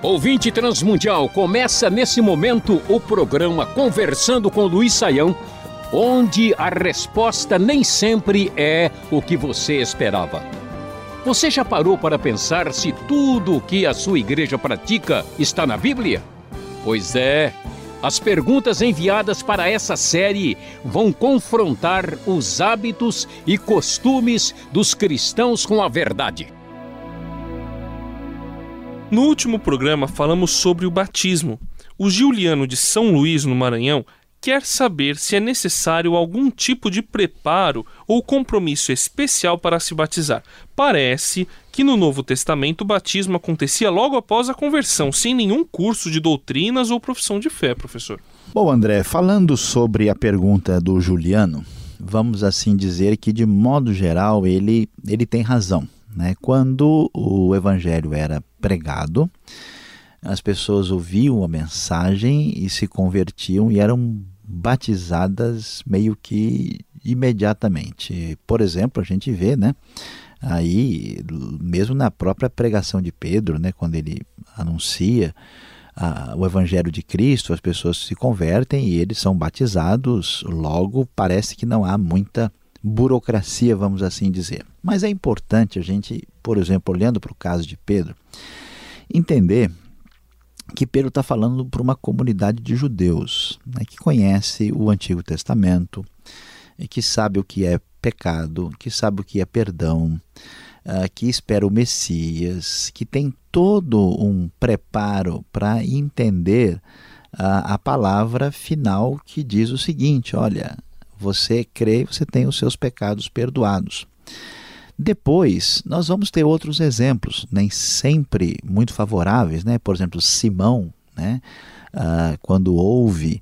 Ouvinte Transmundial, começa nesse momento o programa Conversando com Luiz Saião, onde a resposta nem sempre é o que você esperava. Você já parou para pensar se tudo o que a sua igreja pratica está na Bíblia? Pois é. As perguntas enviadas para essa série vão confrontar os hábitos e costumes dos cristãos com a verdade. No último programa falamos sobre o batismo. O Giuliano de São Luís, no Maranhão, quer saber se é necessário algum tipo de preparo ou compromisso especial para se batizar. Parece que no Novo Testamento o batismo acontecia logo após a conversão, sem nenhum curso de doutrinas ou profissão de fé, professor. Bom, André, falando sobre a pergunta do Juliano, vamos assim dizer que de modo geral ele, ele tem razão. Né? Quando o evangelho era pregado, as pessoas ouviam a mensagem e se convertiam e eram batizadas meio que imediatamente. Por exemplo, a gente vê, né, aí mesmo na própria pregação de Pedro, né, quando ele anuncia o evangelho de Cristo, as pessoas se convertem e eles são batizados, logo parece que não há muita burocracia, vamos assim dizer. Mas é importante a gente, por exemplo, olhando para o caso de Pedro, entender que Pedro está falando para uma comunidade de judeus né, que conhece o Antigo Testamento, e que sabe o que é pecado, que sabe o que é perdão, uh, que espera o Messias, que tem todo um preparo para entender uh, a palavra final que diz o seguinte: olha, você crê, você tem os seus pecados perdoados. Depois, nós vamos ter outros exemplos, nem sempre muito favoráveis, né? Por exemplo, Simão, né? Ah, quando ouve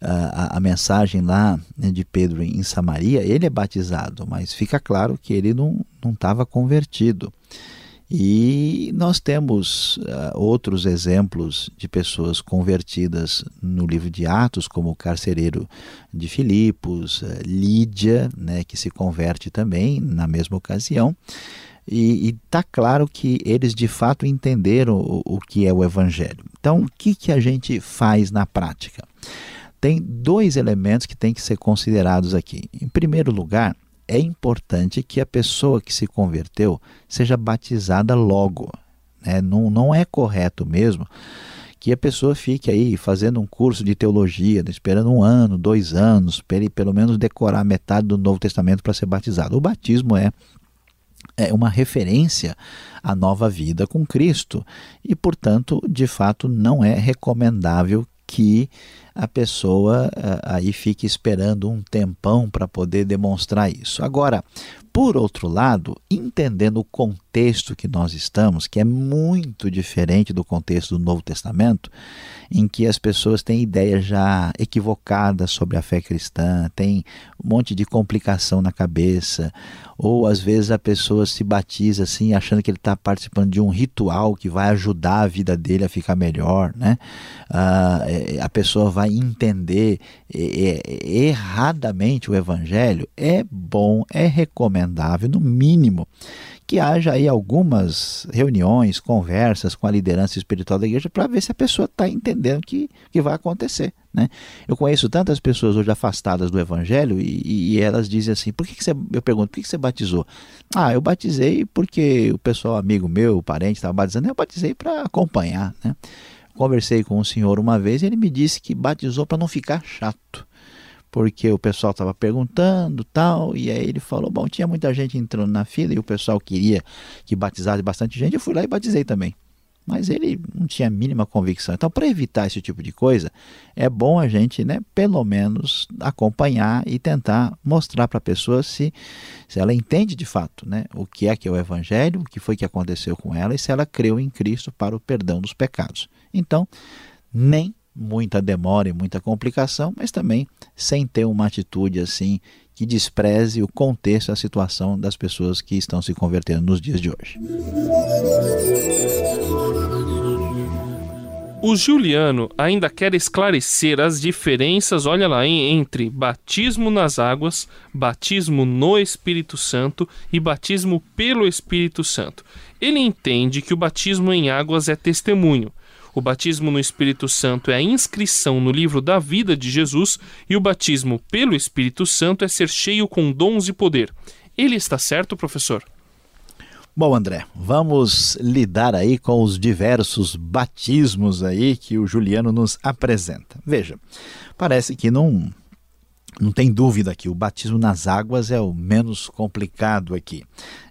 ah, a, mensagem lá né, de Pedro em Samaria, ele é batizado, mas fica claro que ele não estava convertido. E nós temos uh, outros exemplos de pessoas convertidas no livro de Atos, como o carcereiro de Filipos, uh, Lídia, né, que se converte também na mesma ocasião. E está claro que eles de fato entenderam o, o que é o Evangelho. Então, o que, que a gente faz na prática? Tem dois elementos que têm que ser considerados aqui. Em primeiro lugar, é importante que a pessoa que se converteu seja batizada logo. Né? Não, não é correto mesmo que a pessoa fique aí fazendo um curso de teologia, esperando um ano, dois anos, para ele pelo menos decorar metade do Novo Testamento para ser batizado. O batismo é é uma referência à nova vida com Cristo e, portanto, de fato, não é recomendável que a pessoa uh, aí fique esperando um tempão para poder demonstrar isso. Agora, por outro lado, entendendo o contexto que nós estamos, que é muito diferente do contexto do Novo Testamento, em que as pessoas têm ideias já equivocadas sobre a fé cristã, tem um monte de complicação na cabeça, ou às vezes a pessoa se batiza assim, achando que ele está participando de um ritual que vai ajudar a vida dele a ficar melhor, né? Ah, é, a pessoa vai entender erradamente o evangelho. É bom, é recomendável, no mínimo, que haja aí algumas reuniões, conversas com a liderança espiritual da igreja para ver se a pessoa está entendendo o que, que vai acontecer. Né? Eu conheço tantas pessoas hoje afastadas do evangelho e, e elas dizem assim: por que, que você. Eu pergunto, por que, que você batizou? Ah, eu batizei porque o pessoal, amigo meu, parente, estava batizando, eu batizei para acompanhar. Né? Conversei com um senhor uma vez e ele me disse que batizou para não ficar chato porque o pessoal estava perguntando tal, e aí ele falou, bom, tinha muita gente entrando na fila e o pessoal queria que batizasse bastante gente, eu fui lá e batizei também. Mas ele não tinha a mínima convicção. Então, para evitar esse tipo de coisa, é bom a gente, né, pelo menos, acompanhar e tentar mostrar para a pessoa se, se ela entende de fato né, o que é que é o Evangelho, o que foi que aconteceu com ela e se ela creu em Cristo para o perdão dos pecados. Então, nem muita demora e muita complicação, mas também sem ter uma atitude assim que despreze o contexto, a situação das pessoas que estão se convertendo nos dias de hoje. O Juliano ainda quer esclarecer as diferenças, olha lá, entre batismo nas águas, batismo no Espírito Santo e batismo pelo Espírito Santo. Ele entende que o batismo em águas é testemunho. O batismo no Espírito Santo é a inscrição no livro da vida de Jesus e o batismo pelo Espírito Santo é ser cheio com dons e poder. Ele está certo, professor? Bom, André, vamos lidar aí com os diversos batismos aí que o Juliano nos apresenta. Veja, parece que não, não tem dúvida que o batismo nas águas é o menos complicado aqui.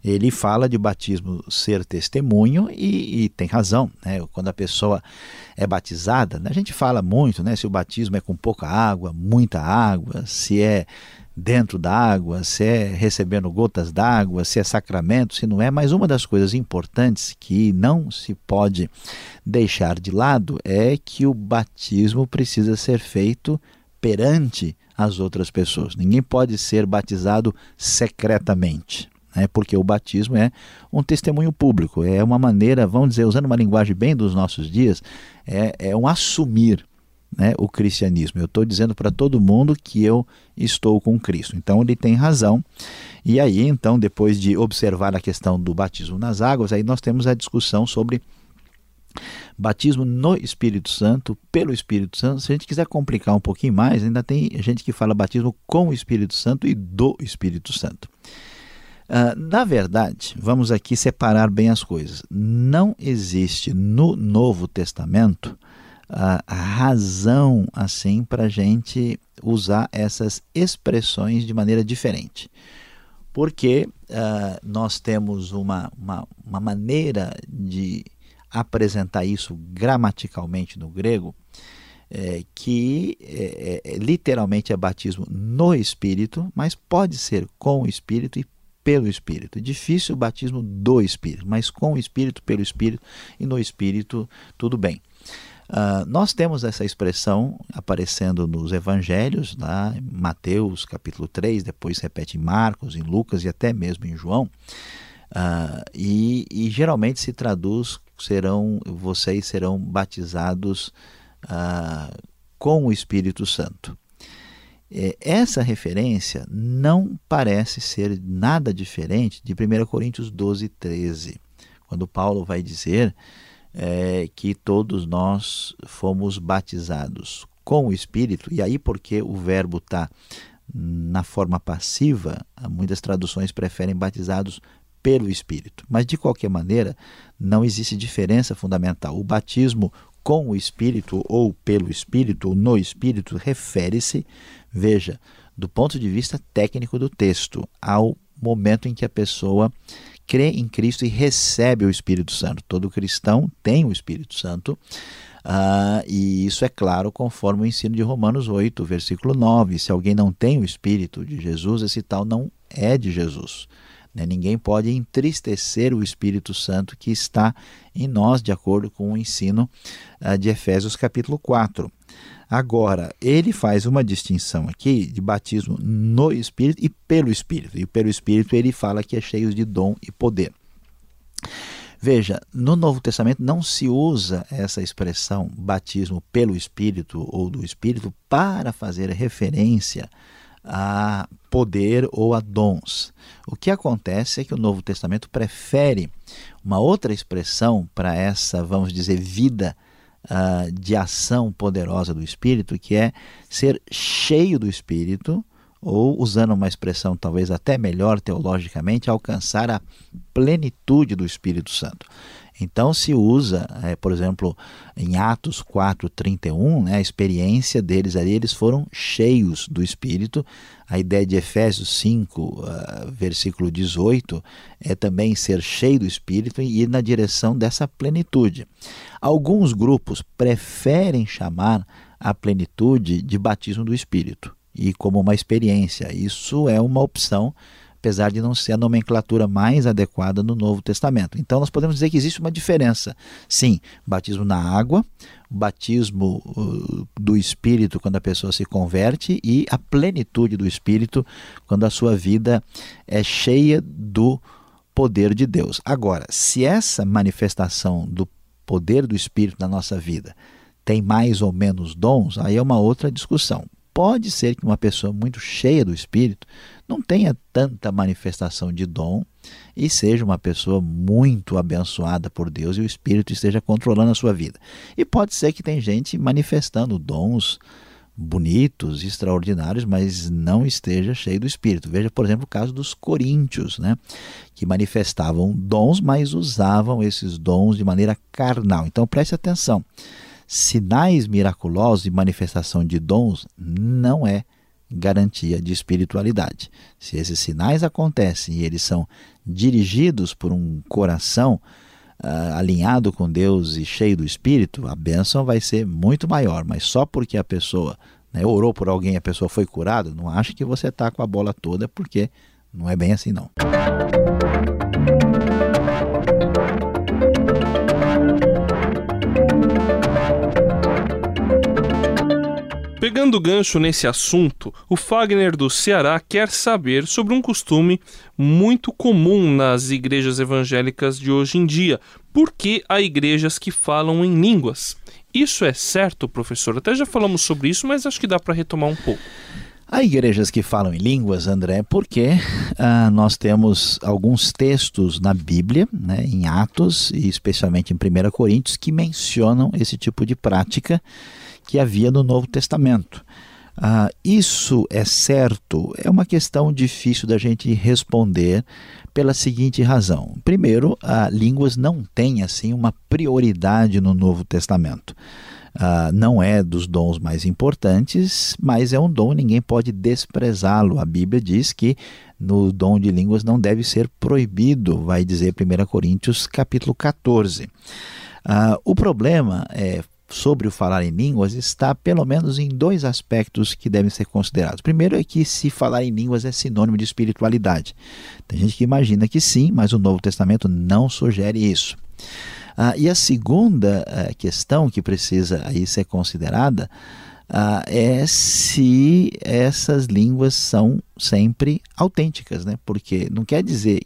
Ele fala de batismo ser testemunho e, e tem razão. Né? Quando a pessoa é batizada, a gente fala muito né, se o batismo é com pouca água, muita água, se é dentro da água, se é recebendo gotas d'água, se é sacramento, se não é, mas uma das coisas importantes que não se pode deixar de lado é que o batismo precisa ser feito perante as outras pessoas. Ninguém pode ser batizado secretamente. Né? Porque o batismo é um testemunho público, é uma maneira, vamos dizer, usando uma linguagem bem dos nossos dias, é, é um assumir né, o cristianismo. Eu estou dizendo para todo mundo que eu estou com Cristo. Então ele tem razão. E aí, então, depois de observar a questão do batismo nas águas, aí nós temos a discussão sobre batismo no Espírito Santo, pelo Espírito Santo. Se a gente quiser complicar um pouquinho mais, ainda tem gente que fala batismo com o Espírito Santo e do Espírito Santo. Uh, na verdade, vamos aqui separar bem as coisas. Não existe no Novo Testamento a razão assim para a gente usar essas expressões de maneira diferente. Porque uh, nós temos uma, uma, uma, maneira de apresentar isso gramaticalmente no grego é, que é, é, literalmente é batismo no Espírito, mas pode ser com o Espírito e pelo Espírito. Difícil o batismo do Espírito, mas com o Espírito, pelo Espírito e no Espírito, tudo bem. Uh, nós temos essa expressão aparecendo nos evangelhos, lá em Mateus capítulo 3, depois repete em Marcos, em Lucas e até mesmo em João. Uh, e, e, geralmente se traduz serão vocês serão batizados uh, com o Espírito Santo. É, essa referência não parece ser nada diferente de 1 Coríntios 12, 13, quando Paulo vai dizer é, que todos nós fomos batizados com o Espírito, e aí porque o verbo está na forma passiva, muitas traduções preferem batizados pelo Espírito. Mas de qualquer maneira, não existe diferença fundamental. O batismo com o Espírito ou pelo Espírito ou no Espírito refere-se, veja, do ponto de vista técnico do texto, ao momento em que a pessoa crê em Cristo e recebe o Espírito Santo. Todo cristão tem o Espírito Santo. Uh, e isso é claro conforme o ensino de Romanos 8, versículo 9. Se alguém não tem o Espírito de Jesus, esse tal não é de Jesus. Né? Ninguém pode entristecer o Espírito Santo que está em nós, de acordo com o ensino uh, de Efésios capítulo 4. Agora, ele faz uma distinção aqui de batismo no Espírito e pelo Espírito. E pelo Espírito ele fala que é cheio de dom e poder. Veja, no Novo Testamento não se usa essa expressão batismo pelo Espírito ou do Espírito para fazer referência a poder ou a dons. O que acontece é que o Novo Testamento prefere uma outra expressão para essa, vamos dizer, vida uh, de ação poderosa do Espírito, que é ser cheio do Espírito, ou, usando uma expressão talvez até melhor teologicamente, alcançar a plenitude do Espírito Santo. Então se usa, é, por exemplo, em Atos 4:31, né, a experiência deles ali, eles foram cheios do Espírito. A ideia de Efésios 5, uh, versículo 18, é também ser cheio do Espírito e ir na direção dessa plenitude. Alguns grupos preferem chamar a plenitude de batismo do Espírito e como uma experiência. Isso é uma opção apesar de não ser a nomenclatura mais adequada no Novo Testamento. Então nós podemos dizer que existe uma diferença. Sim, batismo na água, batismo uh, do Espírito quando a pessoa se converte e a plenitude do Espírito quando a sua vida é cheia do poder de Deus. Agora, se essa manifestação do poder do Espírito na nossa vida tem mais ou menos dons, aí é uma outra discussão. Pode ser que uma pessoa muito cheia do Espírito não tenha tanta manifestação de dom e seja uma pessoa muito abençoada por Deus e o Espírito esteja controlando a sua vida. E pode ser que tem gente manifestando dons bonitos, extraordinários, mas não esteja cheio do Espírito. Veja, por exemplo, o caso dos coríntios, né? que manifestavam dons, mas usavam esses dons de maneira carnal. Então preste atenção sinais miraculosos e manifestação de dons não é garantia de espiritualidade. Se esses sinais acontecem e eles são dirigidos por um coração uh, alinhado com Deus e cheio do Espírito, a bênção vai ser muito maior. Mas só porque a pessoa né, orou por alguém a pessoa foi curada, não acha que você está com a bola toda, porque não é bem assim não. Pegando gancho nesse assunto, o Fagner do Ceará quer saber sobre um costume muito comum nas igrejas evangélicas de hoje em dia. Por que há igrejas que falam em línguas? Isso é certo, professor? Até já falamos sobre isso, mas acho que dá para retomar um pouco. Há igrejas que falam em línguas, André, porque ah, nós temos alguns textos na Bíblia, né, em Atos e especialmente em 1 Coríntios, que mencionam esse tipo de prática que havia no Novo Testamento. Ah, isso é certo? É uma questão difícil da gente responder pela seguinte razão. Primeiro, ah, línguas não têm assim uma prioridade no Novo Testamento. Ah, não é dos dons mais importantes, mas é um dom, ninguém pode desprezá-lo. A Bíblia diz que no dom de línguas não deve ser proibido, vai dizer 1 Coríntios capítulo 14. Ah, o problema é sobre o falar em línguas está pelo menos em dois aspectos que devem ser considerados. Primeiro é que se falar em línguas é sinônimo de espiritualidade. Tem gente que imagina que sim, mas o Novo Testamento não sugere isso. Ah, e a segunda ah, questão que precisa aí ser considerada ah, é se essas línguas são sempre autênticas, né? porque não quer dizer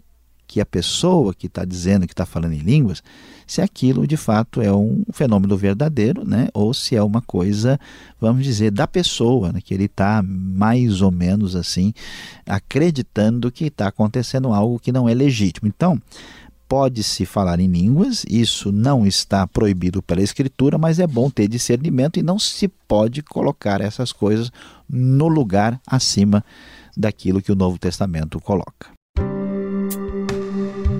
que a pessoa que está dizendo que está falando em línguas, se aquilo de fato é um fenômeno verdadeiro, né? ou se é uma coisa, vamos dizer, da pessoa, né? que ele está mais ou menos assim acreditando que está acontecendo algo que não é legítimo. Então, pode-se falar em línguas, isso não está proibido pela Escritura, mas é bom ter discernimento e não se pode colocar essas coisas no lugar acima daquilo que o Novo Testamento coloca.